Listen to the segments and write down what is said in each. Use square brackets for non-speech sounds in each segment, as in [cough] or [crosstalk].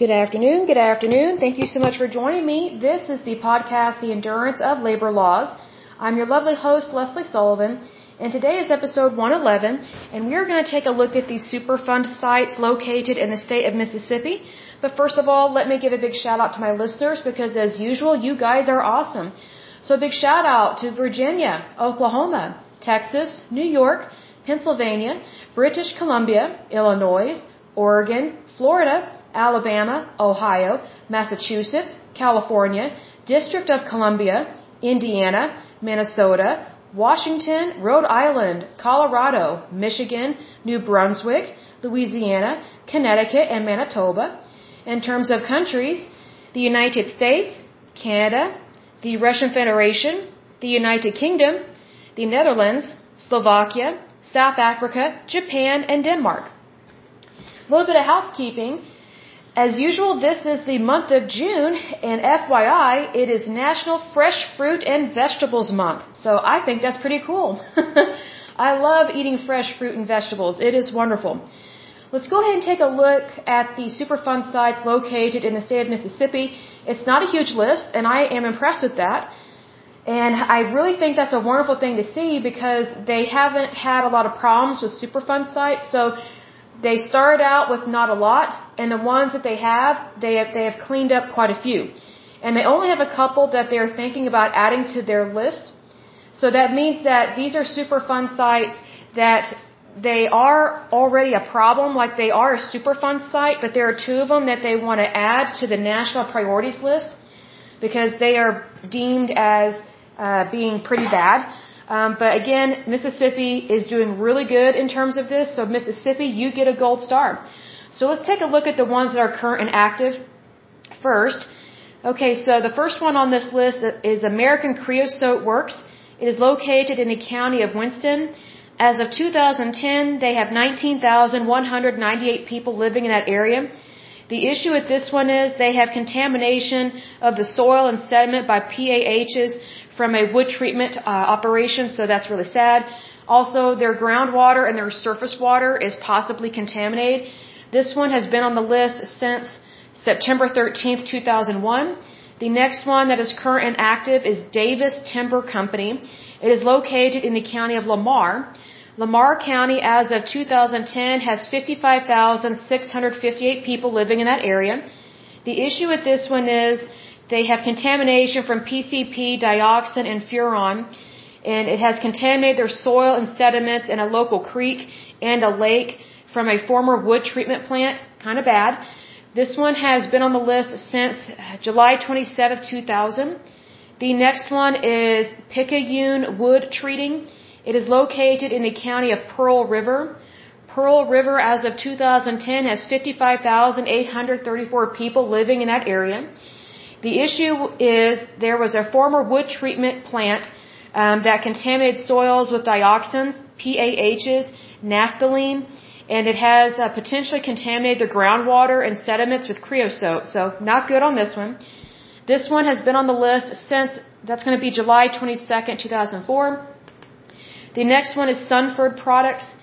Good afternoon. Good afternoon. Thank you so much for joining me. This is the podcast, The Endurance of Labor Laws. I'm your lovely host, Leslie Sullivan, and today is episode 111, and we are going to take a look at these Superfund sites located in the state of Mississippi. But first of all, let me give a big shout out to my listeners because as usual, you guys are awesome. So a big shout out to Virginia, Oklahoma, Texas, New York, Pennsylvania, British Columbia, Illinois, Oregon, Florida, Alabama, Ohio, Massachusetts, California, District of Columbia, Indiana, Minnesota, Washington, Rhode Island, Colorado, Michigan, New Brunswick, Louisiana, Connecticut, and Manitoba. In terms of countries, the United States, Canada, the Russian Federation, the United Kingdom, the Netherlands, Slovakia, South Africa, Japan, and Denmark. A little bit of housekeeping. As usual, this is the month of June, and FYI, it is National Fresh Fruit and Vegetables Month. So I think that's pretty cool. [laughs] I love eating fresh fruit and vegetables. It is wonderful. Let's go ahead and take a look at the Superfund sites located in the state of Mississippi. It's not a huge list, and I am impressed with that. And I really think that's a wonderful thing to see because they haven't had a lot of problems with Superfund sites. So they start out with not a lot, and the ones that they have, they have, they have cleaned up quite a few. And they only have a couple that they're thinking about adding to their list. So that means that these are Superfund sites that they are already a problem, like they are a Superfund site, but there are two of them that they want to add to the national priorities list because they are deemed as uh, being pretty bad. Um, but again, Mississippi is doing really good in terms of this. So Mississippi, you get a gold star. So let's take a look at the ones that are current and active first. Okay, so the first one on this list is American Creosote Works. It is located in the county of Winston. As of 2010, they have 19,198 people living in that area. The issue with this one is they have contamination of the soil and sediment by PAHs from a wood treatment uh, operation, so that's really sad. Also, their groundwater and their surface water is possibly contaminated. This one has been on the list since September 13th, 2001. The next one that is current and active is Davis Timber Company. It is located in the county of Lamar. Lamar County, as of 2010, has 55,658 people living in that area. The issue with this one is they have contamination from PCP, dioxin, and furan, and it has contaminated their soil and sediments in a local creek and a lake from a former wood treatment plant. Kind of bad. This one has been on the list since uh, July 27, 2000. The next one is Picayune Wood Treating. It is located in the county of Pearl River. Pearl River, as of 2010, has 55,834 people living in that area. The issue is there was a former wood treatment plant um, that contaminated soils with dioxins, PAHs, naphthalene, and it has uh, potentially contaminated the groundwater and sediments with creosote. So not good on this one. This one has been on the list since that's going to be July 22nd, 2004. The next one is Sonford Products.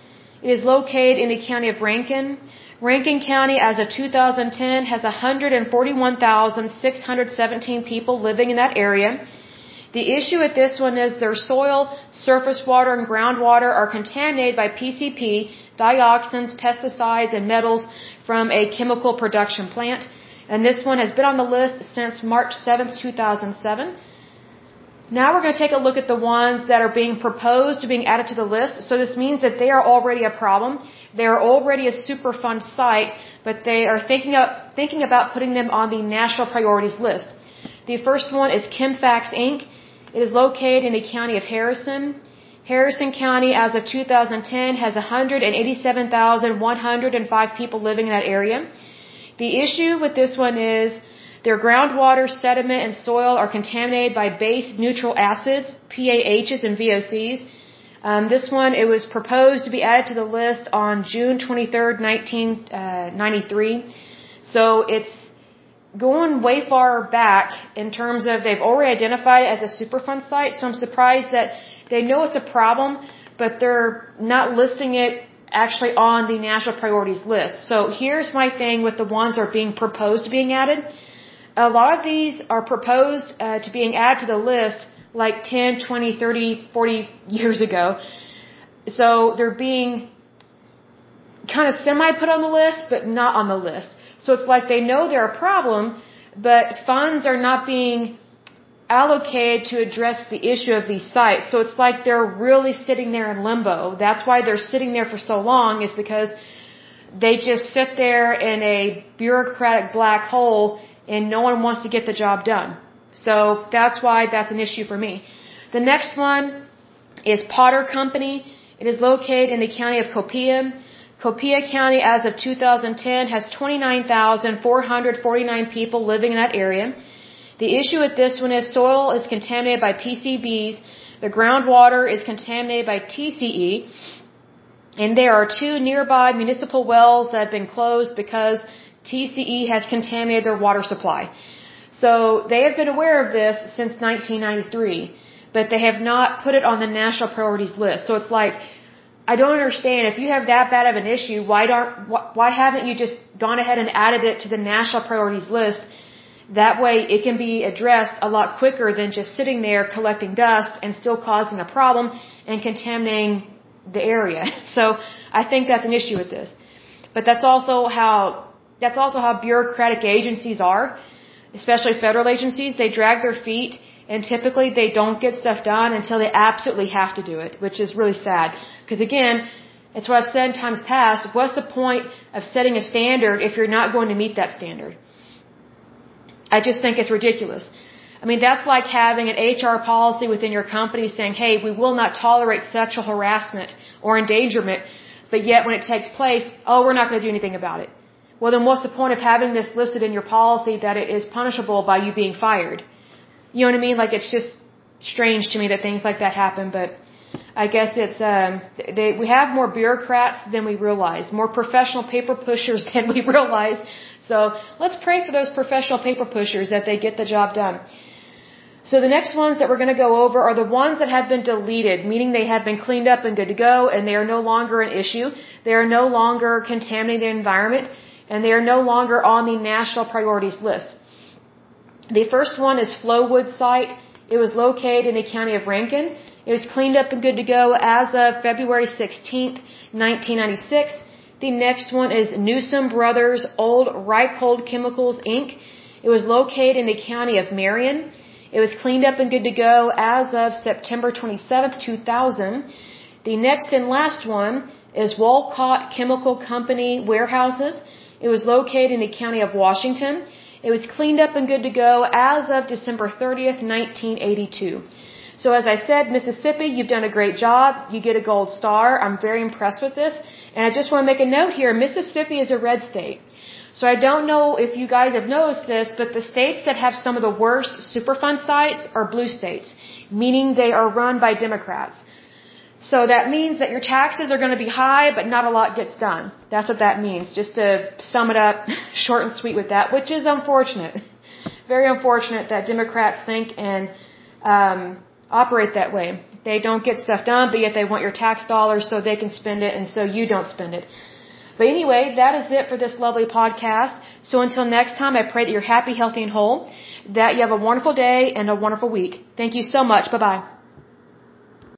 It is located in the county of Rankin. Rankin County, as of 2010, has 141,617 people living in that area. The issue with this one is their soil, surface water, and groundwater are contaminated by PCP, dioxins, pesticides, and metals from a chemical production plant. And this one has been on the list since March 7, 2007. Now we're going to take a look at the ones that are being proposed to being added to the list. So this means that they are already a problem. They are already a Superfund site, but they are thinking, of, thinking about putting them on the national priorities list. The first one is Chemfax Inc. It is located in the county of Harrison. Harrison County, as of 2010, has 187,105 people living in that area. The issue with this one is their groundwater, sediment, and soil are contaminated by base neutral acids, PAHs, and VOCs. Um, this one, it was proposed to be added to the list on June 23rd, 1993. Uh, so it's going way far back in terms of they've already identified it as a Superfund site. So I'm surprised that they know it's a problem, but they're not listing it actually on the national priorities list. So here's my thing with the ones that are being proposed being added. A lot of these are proposed uh, to being added to the list like 10, 20, 30, 40 years ago. So they're being kind of semi put on the list, but not on the list. So it's like they know they're a problem, but funds are not being allocated to address the issue of these sites. So it's like they're really sitting there in limbo. That's why they're sitting there for so long is because they just sit there in a bureaucratic black hole and no one wants to get the job done. So that's why that's an issue for me. The next one is Potter Company. It is located in the county of Copiah. Copiah County, as of 2010, has 29,449 people living in that area. The issue with this one is soil is contaminated by PCBs, the groundwater is contaminated by TCE, and there are two nearby municipal wells that have been closed because TCE has contaminated their water supply. So they have been aware of this since 1993, but they have not put it on the national priorities list. So it's like, I don't understand. If you have that bad of an issue, why don't, why haven't you just gone ahead and added it to the national priorities list that way it can be addressed a lot quicker than just sitting there collecting dust and still causing a problem and contaminating the area. [laughs] So I think that's an issue with this. But that's also how, that's also how bureaucratic agencies are, especially federal agencies. They drag their feet and typically they don't get stuff done until they absolutely have to do it, which is really sad. Because again, it's what I've said in times past. What's the point of setting a standard if you're not going to meet that standard? I just think it's ridiculous. I mean, that's like having an HR policy within your company saying, hey, we will not tolerate sexual harassment or endangerment, but yet when it takes place, oh, we're not going to do anything about it. Well, then what's the point of having this listed in your policy that it is punishable by you being fired? You know what I mean? Like, it's just strange to me that things like that happen, but I guess it's um, they, we have more bureaucrats than we realize, more professional paper pushers [laughs] than we realize. So let's pray for those professional paper pushers that they get the job done. So the next ones that we're going to go over are the ones that have been deleted, meaning they have been cleaned up and good to go, and they are no longer an issue. They are no longer contaminating the environment, and they are no longer on the national priorities list. The first one is Flowood site. It was located in the county of Rankin. It was cleaned up and good to go as of February 16, 1996. The next one is Newsom Brothers Old Reichhold Chemicals Inc. It was located in the county of Marion. It was cleaned up and good to go as of September 27, 2000. The next and last one is Walcotte Chemical Company Warehouses. It was located in the county of Washington. It was cleaned up and good to go as of December 30th, 1982. So as I said, Mississippi, you've done a great job. You get a gold star. I'm very impressed with this. And I just want to make a note here. Mississippi is a red state. So I don't know if you guys have noticed this, but the states that have some of the worst Superfund sites are blue states, meaning they are run by Democrats. So that means that your taxes are going to be high, but not a lot gets done. That's what that means. Just to sum it up, [laughs] short and sweet with that, which is unfortunate. [laughs] Very unfortunate that Democrats think and um, operate that way. They don't get stuff done, but yet they want your tax dollars so they can spend it and so you don't spend it. But anyway, that is it for this lovely podcast. So until next time, I pray that you're happy, healthy, and whole, that you have a wonderful day and a wonderful week. Thank you so much. Bye bye.